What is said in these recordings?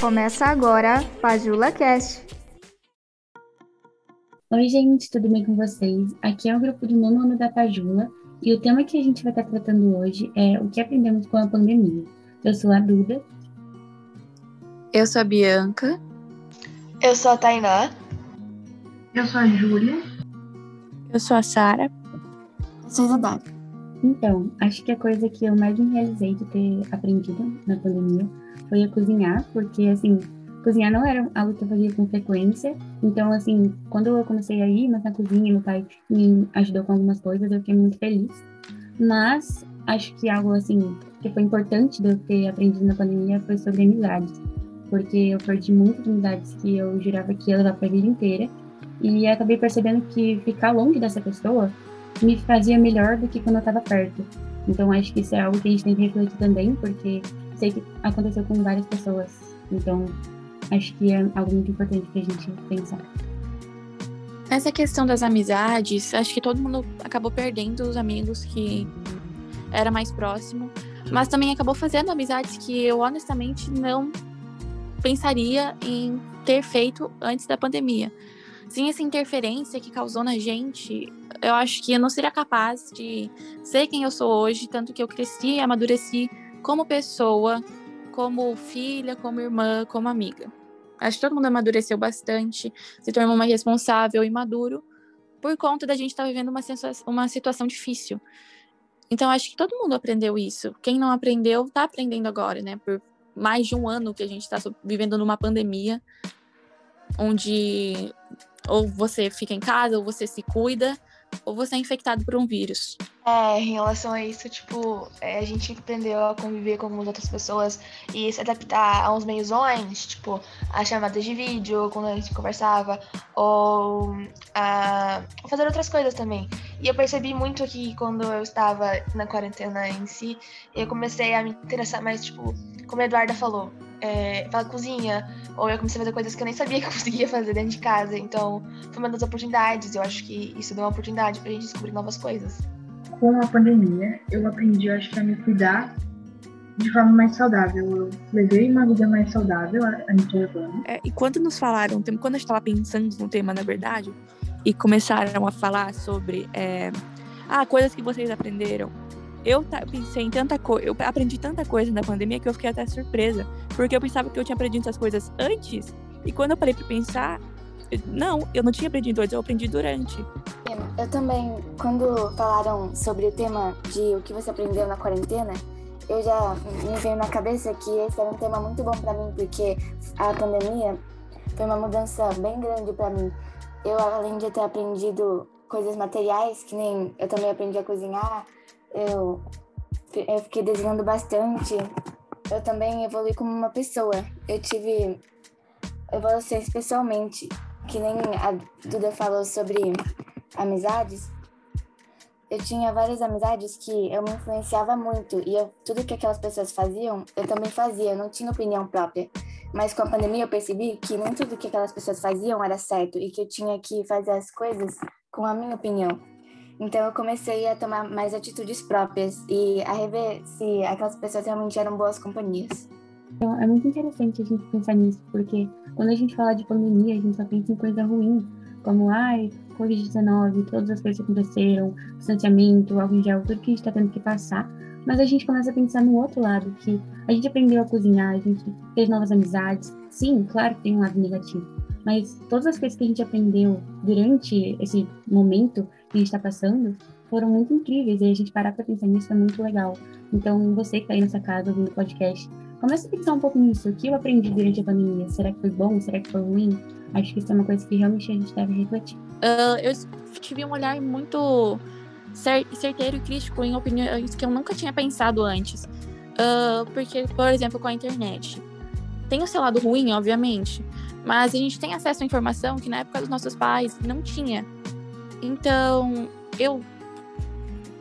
Começa agora Pajula Cast. Oi, gente, tudo bem com vocês? Aqui é o grupo do nono ano da Pajula e o tema que a gente vai estar tratando hoje é o que aprendemos com a pandemia. Eu sou a Duda. Eu sou a Bianca. Eu sou a Tainá. Eu sou a Júlia. Eu sou a Sara. Eu sou a. Então, acho que a coisa que eu mais me realizei de ter aprendido na pandemia foi a cozinhar, porque, assim, cozinhar não era algo que eu fazia com frequência. Então, assim, quando eu comecei a ir mais na cozinha, meu pai me ajudou com algumas coisas, eu fiquei muito feliz. Mas acho que algo, assim, que foi importante de eu ter aprendido na pandemia foi sobre amizades. Porque eu perdi muitas amizades que eu jurava que ia levar pra vida inteira. E acabei percebendo que ficar longe dessa pessoa me fazia melhor do que quando eu estava perto. Então acho que isso é algo que a gente tem que refletir também, porque sei que aconteceu com várias pessoas. Então acho que é algo muito importante para a gente pensar. Essa questão das amizades, acho que todo mundo acabou perdendo os amigos que era mais próximo, mas também acabou fazendo amizades que eu honestamente não pensaria em ter feito antes da pandemia. Sem essa interferência que causou na gente, eu acho que eu não seria capaz de ser quem eu sou hoje, tanto que eu cresci e amadureci como pessoa, como filha, como irmã, como amiga. Acho que todo mundo amadureceu bastante, se tornou mais responsável e maduro por conta da gente estar tá vivendo uma, uma situação difícil. Então, acho que todo mundo aprendeu isso. Quem não aprendeu, está aprendendo agora, né? Por mais de um ano que a gente está vivendo numa pandemia, onde ou você fica em casa, ou você se cuida, ou você é infectado por um vírus. É, em relação a isso, tipo, é, a gente aprendeu a conviver com outras pessoas e se adaptar a uns meios online, tipo, a chamadas de vídeo, quando a gente conversava, ou a fazer outras coisas também. E eu percebi muito que quando eu estava na quarentena em si, eu comecei a me interessar mais, tipo, como a Eduarda falou, é, pela cozinha, ou eu comecei a fazer coisas que eu nem sabia que eu conseguia fazer dentro de casa. Então, foi uma das oportunidades. Eu acho que isso deu uma oportunidade pra gente descobrir novas coisas. Com a pandemia, eu aprendi, acho que, a me cuidar de forma mais saudável. Eu levei uma vida mais saudável a gente levando. É, e quando nos falaram, quando a gente estava pensando no tema, na verdade, e começaram a falar sobre é, ah, coisas que vocês aprenderam, eu pensei em tanta coisa, eu aprendi tanta coisa na pandemia que eu fiquei até surpresa, porque eu pensava que eu tinha aprendido essas coisas antes, e quando eu parei para pensar, não, eu não tinha aprendido antes, eu aprendi durante. Eu também, quando falaram sobre o tema de o que você aprendeu na quarentena, eu já me veio na cabeça que esse era um tema muito bom para mim, porque a pandemia foi uma mudança bem grande para mim. Eu, além de ter aprendido coisas materiais, que nem eu também aprendi a cozinhar, eu, eu fiquei desenhando bastante. Eu também evolui como uma pessoa. Eu tive evolução especialmente, que nem a Duda falou sobre amizades. Eu tinha várias amizades que eu me influenciava muito e eu, tudo que aquelas pessoas faziam, eu também fazia, eu não tinha opinião própria. Mas com a pandemia eu percebi que nem tudo que aquelas pessoas faziam era certo e que eu tinha que fazer as coisas com a minha opinião. Então eu comecei a tomar mais atitudes próprias e a rever se aquelas pessoas realmente eram boas companhias. Então, é muito interessante a gente pensar nisso, porque quando a gente fala de pandemia, a gente só pensa em coisa ruim, como, ai, Covid-19, todas as coisas que aconteceram, distanciamento, álcool em gel, tudo que a gente está tendo que passar. Mas a gente começa a pensar no outro lado, que a gente aprendeu a cozinhar, a gente fez novas amizades. Sim, claro que tem um lado negativo, mas todas as coisas que a gente aprendeu durante esse momento que a gente está passando foram muito incríveis e a gente parar para pensar nisso é muito legal. Então, você que está aí nessa casa ouvindo o podcast, comece a pensar um pouco nisso. O que eu aprendi durante a pandemia? Será que foi bom? Será que foi ruim? Acho que isso é uma coisa que realmente a gente deve refletir. Uh, eu tive um olhar muito certeiro e crítico em opiniões que eu nunca tinha pensado antes. Uh, porque, por exemplo, com a internet. Tem o seu lado ruim, obviamente, mas a gente tem acesso à informação que na época dos nossos pais não tinha. Então, eu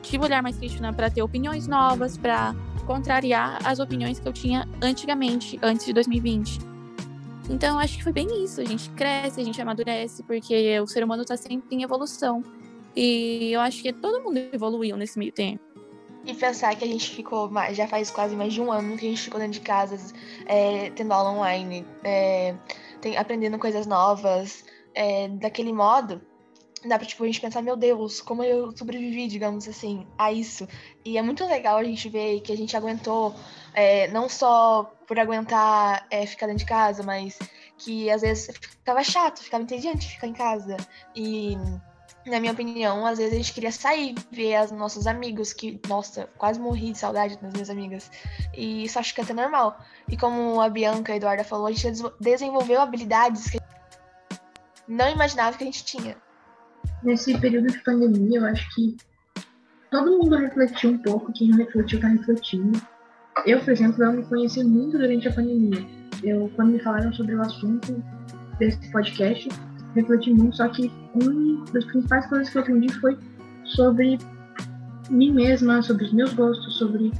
tive olhar mais crítico né, para ter opiniões novas, para contrariar as opiniões que eu tinha antigamente, antes de 2020. Então, acho que foi bem isso. A gente cresce, a gente amadurece, porque o ser humano está sempre em evolução. E eu acho que todo mundo evoluiu nesse meio tempo. E pensar que a gente ficou, mais, já faz quase mais de um ano que a gente ficou dentro de casa, é, tendo aula online, é, tem, aprendendo coisas novas, é, daquele modo, dá pra tipo, a gente pensar, meu Deus, como eu sobrevivi, digamos assim, a isso. E é muito legal a gente ver que a gente aguentou, é, não só por aguentar é, ficar dentro de casa, mas que às vezes ficava chato, ficava entediante ficar em casa. E na minha opinião, às vezes a gente queria sair, ver os nossos amigos, que, nossa, quase morri de saudade das minhas amigas. E isso acho que é até normal. E como a Bianca e a Eduarda falou, a gente desenvolveu habilidades que não imaginava que a gente tinha. Nesse período de pandemia, eu acho que todo mundo refletiu um pouco, quem não refletiu tá refletindo. Eu, por exemplo, eu me conheci muito durante a pandemia. Eu, quando me falaram sobre o assunto desse podcast, refleti muito, só que uma das principais coisas que eu aprendi foi sobre mim mesma, sobre os meus gostos, sobre,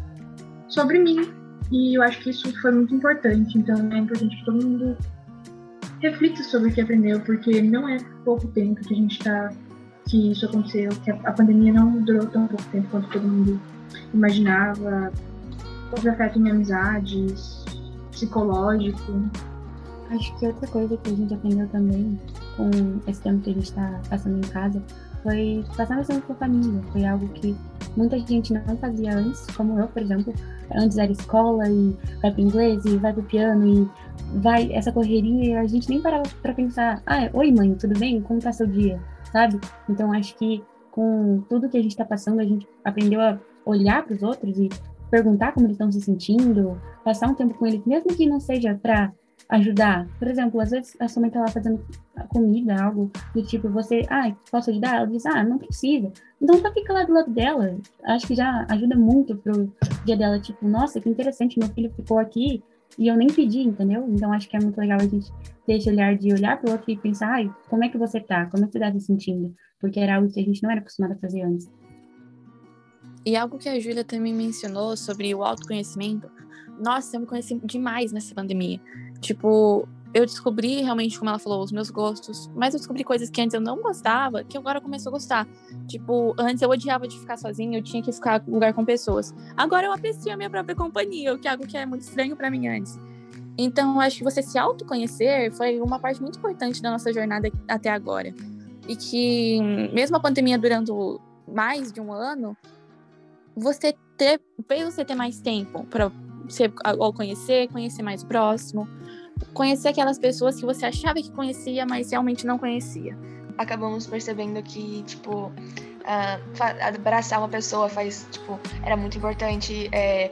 sobre mim. E eu acho que isso foi muito importante. Então é importante que todo mundo reflita sobre o que aprendeu, porque não é pouco tempo que a gente está que isso aconteceu, que a, pandemia não durou tão pouco tempo quanto todo mundo imaginava. Houve afeto em amizades, psicológico. Acho que outra coisa que a gente aprendeu também com esse tempo que a gente está passando em casa foi passar mais tempo com a família. Foi algo que muita gente não fazia antes, como eu, por exemplo. Antes era escola e vai para inglês e vai para piano e vai essa correria e a gente nem parava para pensar, ah, oi mãe, tudo bem? Como tá seu dia? Sabe? Então acho que com tudo que a gente está passando, a gente aprendeu a olhar para os outros e perguntar como eles estão se sentindo, passar um tempo com eles, mesmo que não seja para ajudar. Por exemplo, às vezes a sua mãe tá lá fazendo comida, algo do tipo, você, ah, posso ajudar? Ela diz, ah, não precisa. Então só fica lá do lado dela. Acho que já ajuda muito pro dia dela, tipo, nossa, que interessante, meu filho ficou aqui e eu nem pedi, entendeu? Então acho que é muito legal a gente ter esse olhar de olhar pro outro e pensar, ai, como é que você tá? Como é que você tá se sentindo? Porque era algo que a gente não era acostumado a fazer antes. E algo que a Júlia também mencionou sobre o autoconhecimento, nossa, eu me conheci demais nessa pandemia. Tipo, eu descobri realmente, como ela falou, os meus gostos, mas eu descobri coisas que antes eu não gostava, que agora começou a gostar. Tipo, antes eu odiava de ficar sozinha, eu tinha que ficar em lugar com pessoas. Agora eu aprecio a minha própria companhia, o que é algo que é muito estranho para mim antes. Então, eu acho que você se autoconhecer foi uma parte muito importante da nossa jornada até agora. E que, mesmo a pandemia durando mais de um ano, você ter, fez você ter mais tempo para ao conhecer, conhecer mais próximo, conhecer aquelas pessoas que você achava que conhecia, mas realmente não conhecia. Acabamos percebendo que, tipo, uh, abraçar uma pessoa faz, tipo, era muito importante. É,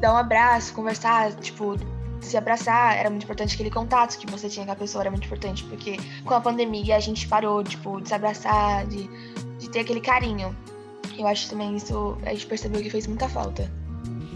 dar um abraço, conversar, tipo, se abraçar, era muito importante aquele contato que você tinha com a pessoa, era muito importante, porque com a pandemia a gente parou, tipo, de se abraçar, de, de ter aquele carinho. Eu acho também isso, a gente percebeu que fez muita falta.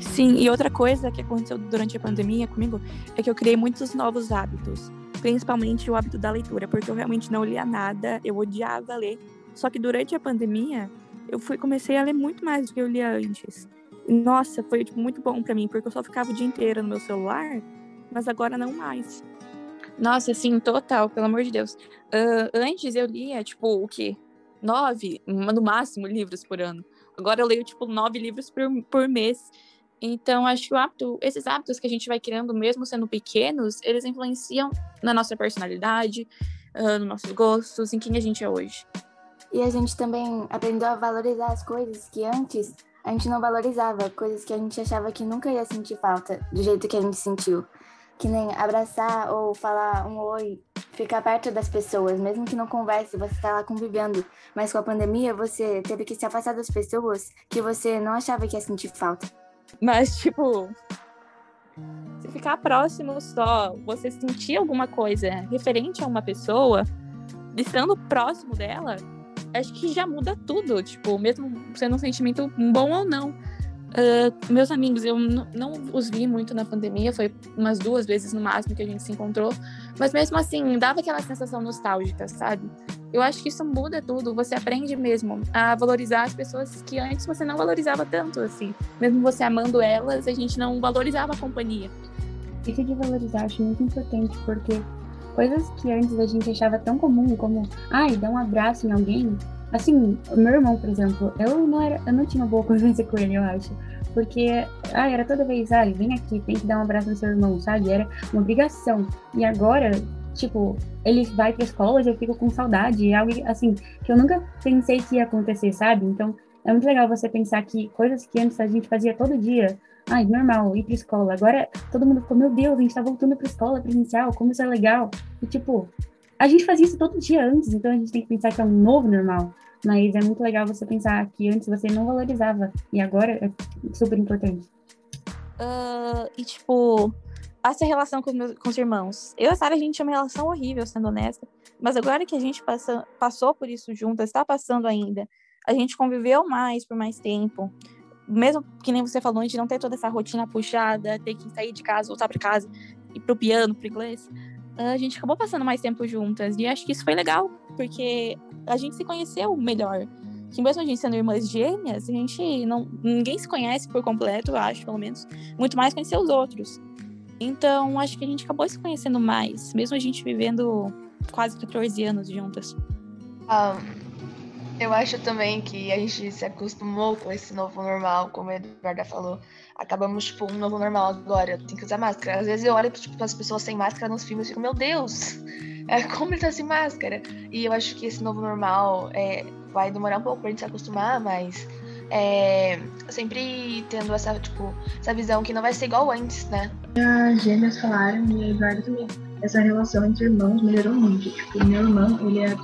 Sim, e outra coisa que aconteceu durante a pandemia comigo é que eu criei muitos novos hábitos, principalmente o hábito da leitura, porque eu realmente não lia nada, eu odiava ler. Só que durante a pandemia, eu fui comecei a ler muito mais do que eu lia antes. Nossa, foi tipo, muito bom para mim, porque eu só ficava o dia inteiro no meu celular, mas agora não mais. Nossa, sim, total, pelo amor de Deus. Uh, antes eu lia, tipo, o quê? Nove, no máximo, livros por ano. Agora eu leio, tipo, nove livros por, por mês. Então, acho que hábito, esses hábitos que a gente vai criando, mesmo sendo pequenos, eles influenciam na nossa personalidade, uh, nos nossos gostos, em quem a gente é hoje. E a gente também aprendeu a valorizar as coisas que antes a gente não valorizava, coisas que a gente achava que nunca ia sentir falta, do jeito que a gente sentiu. Que nem abraçar ou falar um oi, ficar perto das pessoas, mesmo que não converse, você está lá convivendo. Mas com a pandemia, você teve que se afastar das pessoas que você não achava que ia sentir falta. Mas, tipo, se ficar próximo só, você sentir alguma coisa referente a uma pessoa, estando próximo dela, acho que já muda tudo. Tipo, mesmo sendo um sentimento bom ou não. Uh, meus amigos, eu não os vi muito na pandemia, foi umas duas vezes no máximo que a gente se encontrou, mas mesmo assim, dava aquela sensação nostálgica, sabe? Eu acho que isso muda tudo, você aprende mesmo a valorizar as pessoas que antes você não valorizava tanto, assim. Mesmo você amando elas, a gente não valorizava a companhia. Isso de valorizar acho muito importante, porque coisas que antes a gente achava tão comum, como, ai, dar um abraço em alguém, Assim, meu irmão, por exemplo, eu não era, eu não tinha boa convivência com ele, eu acho. Porque, ah, era toda vez, ah, vem aqui, tem que dar um abraço no seu irmão, sabe? Era uma obrigação. E agora, tipo, ele vai pra escola e eu fico com saudade. É algo, assim, que eu nunca pensei que ia acontecer, sabe? Então, é muito legal você pensar que coisas que antes a gente fazia todo dia, ai, normal, ir pra escola. Agora todo mundo ficou, meu Deus, a gente tá voltando pra escola presencial, como isso é legal. E tipo, a gente fazia isso todo dia antes, então a gente tem que pensar que é um novo normal. Mas é muito legal você pensar que antes você não valorizava e agora é super importante. Uh, e tipo, essa relação com, meus, com os irmãos. Eu e a Sarah, a gente tinha uma relação horrível, sendo honesta. Mas agora que a gente passa, passou por isso juntas, está passando ainda, a gente conviveu mais por mais tempo. Mesmo que nem você falou, a gente não ter toda essa rotina puxada, ter que sair de casa, voltar para casa, ir pro piano, pro inglês a gente acabou passando mais tempo juntas. E acho que isso foi legal, porque a gente se conheceu melhor. Que mesmo a gente sendo irmãs gêmeas, a gente não. Ninguém se conhece por completo, eu acho, pelo menos. Muito mais conhecer os outros. Então, acho que a gente acabou se conhecendo mais, mesmo a gente vivendo quase 14 anos juntas. Um, eu acho também que a gente se acostumou com esse novo normal, como a Eduarda falou. Acabamos, tipo, um novo normal agora, tem que usar máscara. Às vezes eu olho, tipo, as pessoas sem máscara nos filmes e fico, meu Deus, é, como ele tá sem máscara? E eu acho que esse novo normal é, vai demorar um pouco pra gente se acostumar, mas é, sempre tendo essa, tipo, essa visão que não vai ser igual antes, né? As gêmeas falaram, e a Eduarda também, essa relação entre irmãos melhorou muito. Tipo, meu irmão, ele é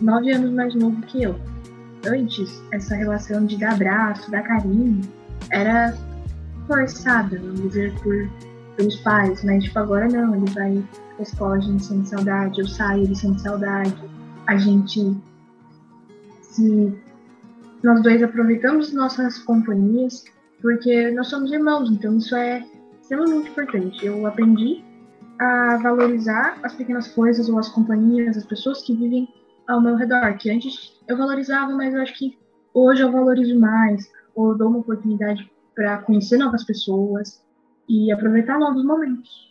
nove anos mais novo que eu. Antes, essa relação de dar abraço, dar carinho, era forçada, vamos dizer, por, pelos pais, mas tipo, agora não, ele vai pra escola, a gente sente saudade, eu saio, ele sente saudade, a gente se nós dois aproveitamos nossas companhias, porque nós somos irmãos, então isso é extremamente importante. Eu aprendi a valorizar as pequenas coisas ou as companhias, as pessoas que vivem ao meu redor, que antes eu valorizava, mas eu acho que hoje eu valorizo mais, ou dou uma oportunidade para conhecer novas pessoas e aproveitar novos momentos.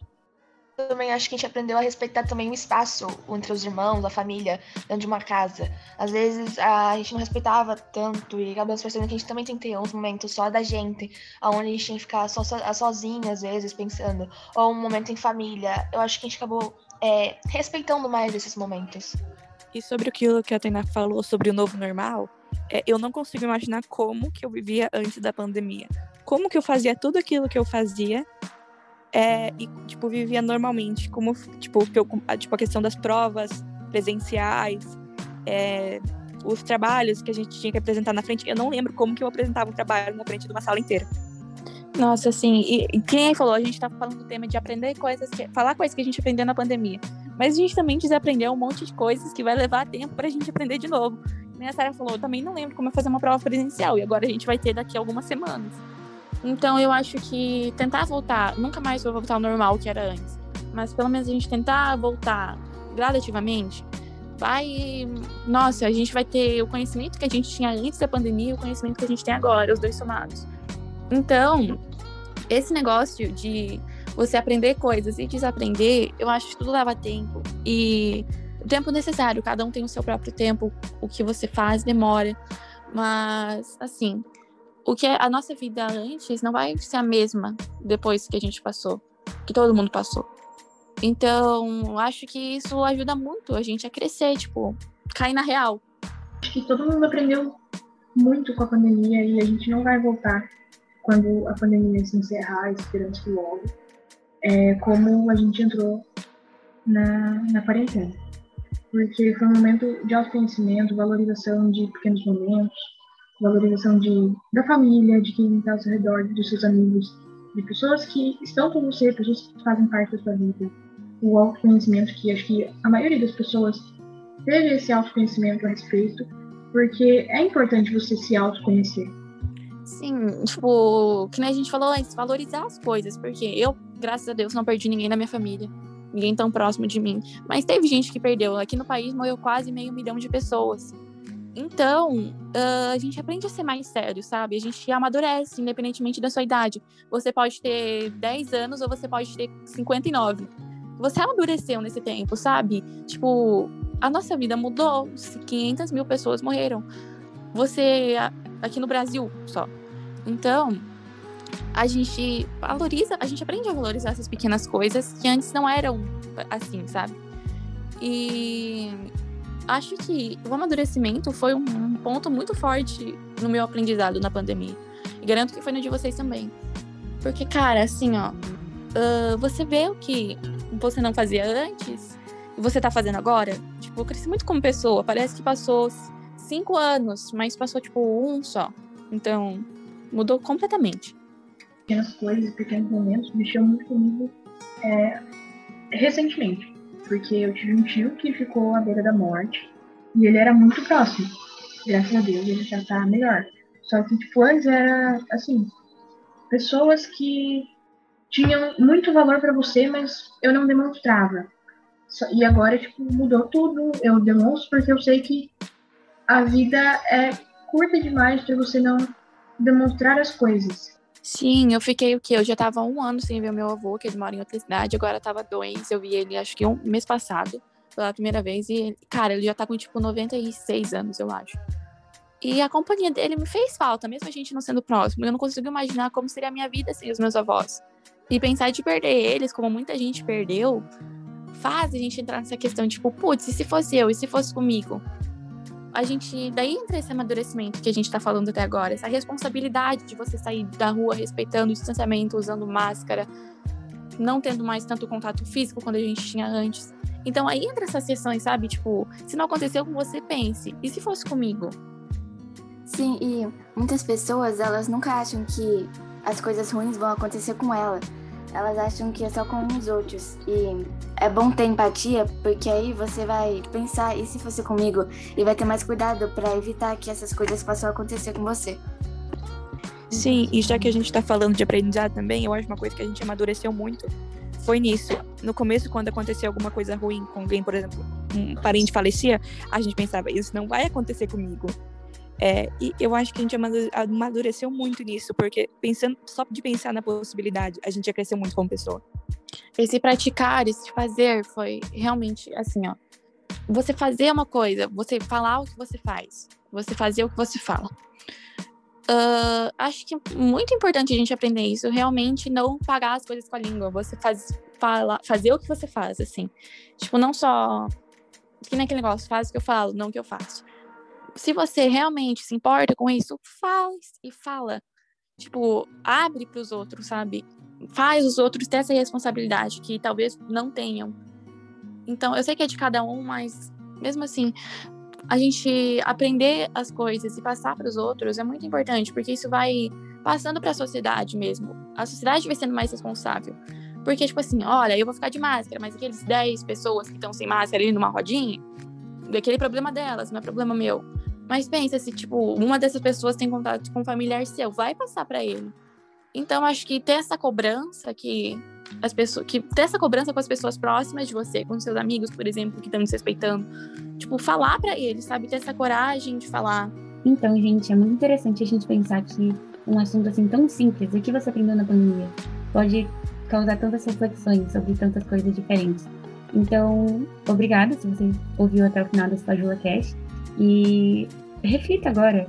Eu também acho que a gente aprendeu a respeitar também o espaço entre os irmãos, a família, dentro de uma casa. Às vezes a gente não respeitava tanto e acabamos percebendo que a gente também tem que ter uns momentos só da gente, onde a gente tem que ficar só, so, sozinha, às vezes, pensando. Ou um momento em família. Eu acho que a gente acabou é, respeitando mais esses momentos. E sobre aquilo que a Tainá falou sobre o novo normal, é, eu não consigo imaginar como que eu vivia antes da pandemia. Como que eu fazia tudo aquilo que eu fazia é, e, tipo, vivia normalmente. Como, tipo, eu, tipo, a questão das provas presenciais, é, os trabalhos que a gente tinha que apresentar na frente. Eu não lembro como que eu apresentava um trabalho na frente de uma sala inteira. Nossa, assim, e, e quem falou, a gente tá falando do tema de aprender coisas, que, falar coisas que a gente aprendeu na pandemia. Mas a gente também desaprendeu um monte de coisas que vai levar tempo pra gente aprender de novo. Nem a Sarah falou, eu também não lembro como é fazer uma prova presencial, e agora a gente vai ter daqui a algumas semanas. Então eu acho que tentar voltar, nunca mais vai voltar ao normal que era antes, mas pelo menos a gente tentar voltar gradativamente, vai. Nossa, a gente vai ter o conhecimento que a gente tinha antes da pandemia e o conhecimento que a gente tem agora, os dois somados. Então, esse negócio de você aprender coisas e desaprender, eu acho que tudo leva tempo. E o tempo necessário, cada um tem o seu próprio tempo, o que você faz demora. Mas, assim, o que é a nossa vida antes não vai ser a mesma depois que a gente passou, que todo mundo passou. Então, acho que isso ajuda muito a gente a crescer, tipo, cair na real. Acho que todo mundo aprendeu muito com a pandemia e a gente não vai voltar quando a pandemia se encerrar, esperamos que logo é, como a gente entrou na, na quarentena. Porque foi um momento de autoconhecimento, valorização de pequenos momentos, valorização de, da família, de quem está ao seu redor, dos seus amigos, de pessoas que estão com você, pessoas que fazem parte da sua vida. O autoconhecimento, que acho que a maioria das pessoas teve esse autoconhecimento a respeito, porque é importante você se autoconhecer. Sim, tipo, que nem a gente falou antes, valorizar as coisas, porque eu graças a Deus, não perdi ninguém da minha família. Ninguém tão próximo de mim. Mas teve gente que perdeu. Aqui no país morreu quase meio milhão de pessoas. Então, uh, a gente aprende a ser mais sério, sabe? A gente amadurece, independentemente da sua idade. Você pode ter 10 anos ou você pode ter 59. Você amadureceu nesse tempo, sabe? Tipo, a nossa vida mudou. 500 mil pessoas morreram. Você, aqui no Brasil só. Então, a gente valoriza, a gente aprende a valorizar essas pequenas coisas que antes não eram assim, sabe? E acho que o amadurecimento foi um ponto muito forte no meu aprendizado na pandemia. E garanto que foi no de vocês também. Porque, cara, assim, ó, uh, você vê o que você não fazia antes e você tá fazendo agora. Tipo, eu cresci muito como pessoa. Parece que passou cinco anos, mas passou, tipo, um só. Então, mudou completamente. Pequenas coisas, pequenos momentos mexeu muito comigo é, recentemente. Porque eu tive um tio que ficou à beira da morte e ele era muito próximo. Graças a Deus ele já tá melhor. Só que, tipo, antes era, assim, pessoas que tinham muito valor para você, mas eu não demonstrava. E agora, tipo, mudou tudo. Eu demonstro porque eu sei que a vida é curta demais para você não demonstrar as coisas. Sim, eu fiquei o quê? Eu já tava um ano sem ver meu avô, que ele mora em outra cidade, agora tava dois. Eu vi ele acho que um mês passado, pela primeira vez, e, cara, ele já tá com tipo 96 anos, eu acho. E a companhia dele me fez falta, mesmo a gente não sendo próximo. Eu não consigo imaginar como seria a minha vida sem os meus avós. E pensar de perder eles, como muita gente perdeu, faz a gente entrar nessa questão, tipo, putz, e se fosse eu? E se fosse comigo? A gente, daí entra esse amadurecimento que a gente tá falando até agora, essa responsabilidade de você sair da rua respeitando o distanciamento, usando máscara, não tendo mais tanto contato físico quando a gente tinha antes. Então aí entra essas sessões, sabe? Tipo, se não aconteceu com você, pense. E se fosse comigo? Sim, e muitas pessoas, elas nunca acham que as coisas ruins vão acontecer com ela. Elas acham que é só com os outros. E é bom ter empatia, porque aí você vai pensar, e se fosse comigo? E vai ter mais cuidado para evitar que essas coisas possam acontecer com você. Sim, e já que a gente tá falando de aprendizado também, eu acho uma coisa que a gente amadureceu muito foi nisso. No começo, quando acontecia alguma coisa ruim com alguém, por exemplo, um parente falecia, a gente pensava, isso não vai acontecer comigo. É, e eu acho que a gente amadureceu muito nisso, porque pensando só de pensar na possibilidade, a gente já cresceu muito como pessoa. Esse praticar, esse fazer foi realmente assim, ó. Você fazer uma coisa, você falar o que você faz, você fazer o que você fala. Uh, acho que é muito importante a gente aprender isso, realmente não pagar as coisas com a língua. Você faz, fala, fazer o que você faz, assim. Tipo, não só. Que nem aquele negócio, faz o que eu falo, não o que eu faço se você realmente se importa com isso, faz e fala. Tipo, abre para os outros, sabe? Faz os outros ter essa responsabilidade que talvez não tenham. Então, eu sei que é de cada um, mas mesmo assim, a gente aprender as coisas e passar para os outros é muito importante, porque isso vai passando para a sociedade mesmo. A sociedade vai sendo mais responsável. Porque, tipo assim, olha, eu vou ficar de máscara, mas aqueles 10 pessoas que estão sem máscara ali numa rodinha, daquele problema delas, não é problema meu. Mas pensa se, tipo, uma dessas pessoas tem contato com um familiar seu, vai passar para ele. Então, acho que ter essa cobrança que as pessoas, que ter essa cobrança com as pessoas próximas de você, com seus amigos, por exemplo, que estão te respeitando, tipo, falar para eles, sabe, ter essa coragem de falar. Então, gente, é muito interessante a gente pensar que um assunto assim tão simples, o que você aprendeu na pandemia, pode causar tantas reflexões sobre tantas coisas diferentes. Então, obrigada se você ouviu até o final desse Pajula Cast. E reflita agora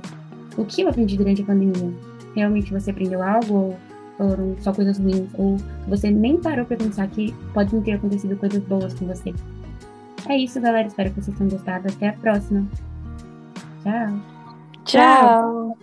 o que eu aprendi durante a pandemia. Realmente você aprendeu algo ou foram só coisas ruins? Ou você nem parou para pensar que podem ter acontecido coisas boas com você? É isso, galera. Espero que vocês tenham gostado. Até a próxima. Tchau. Tchau.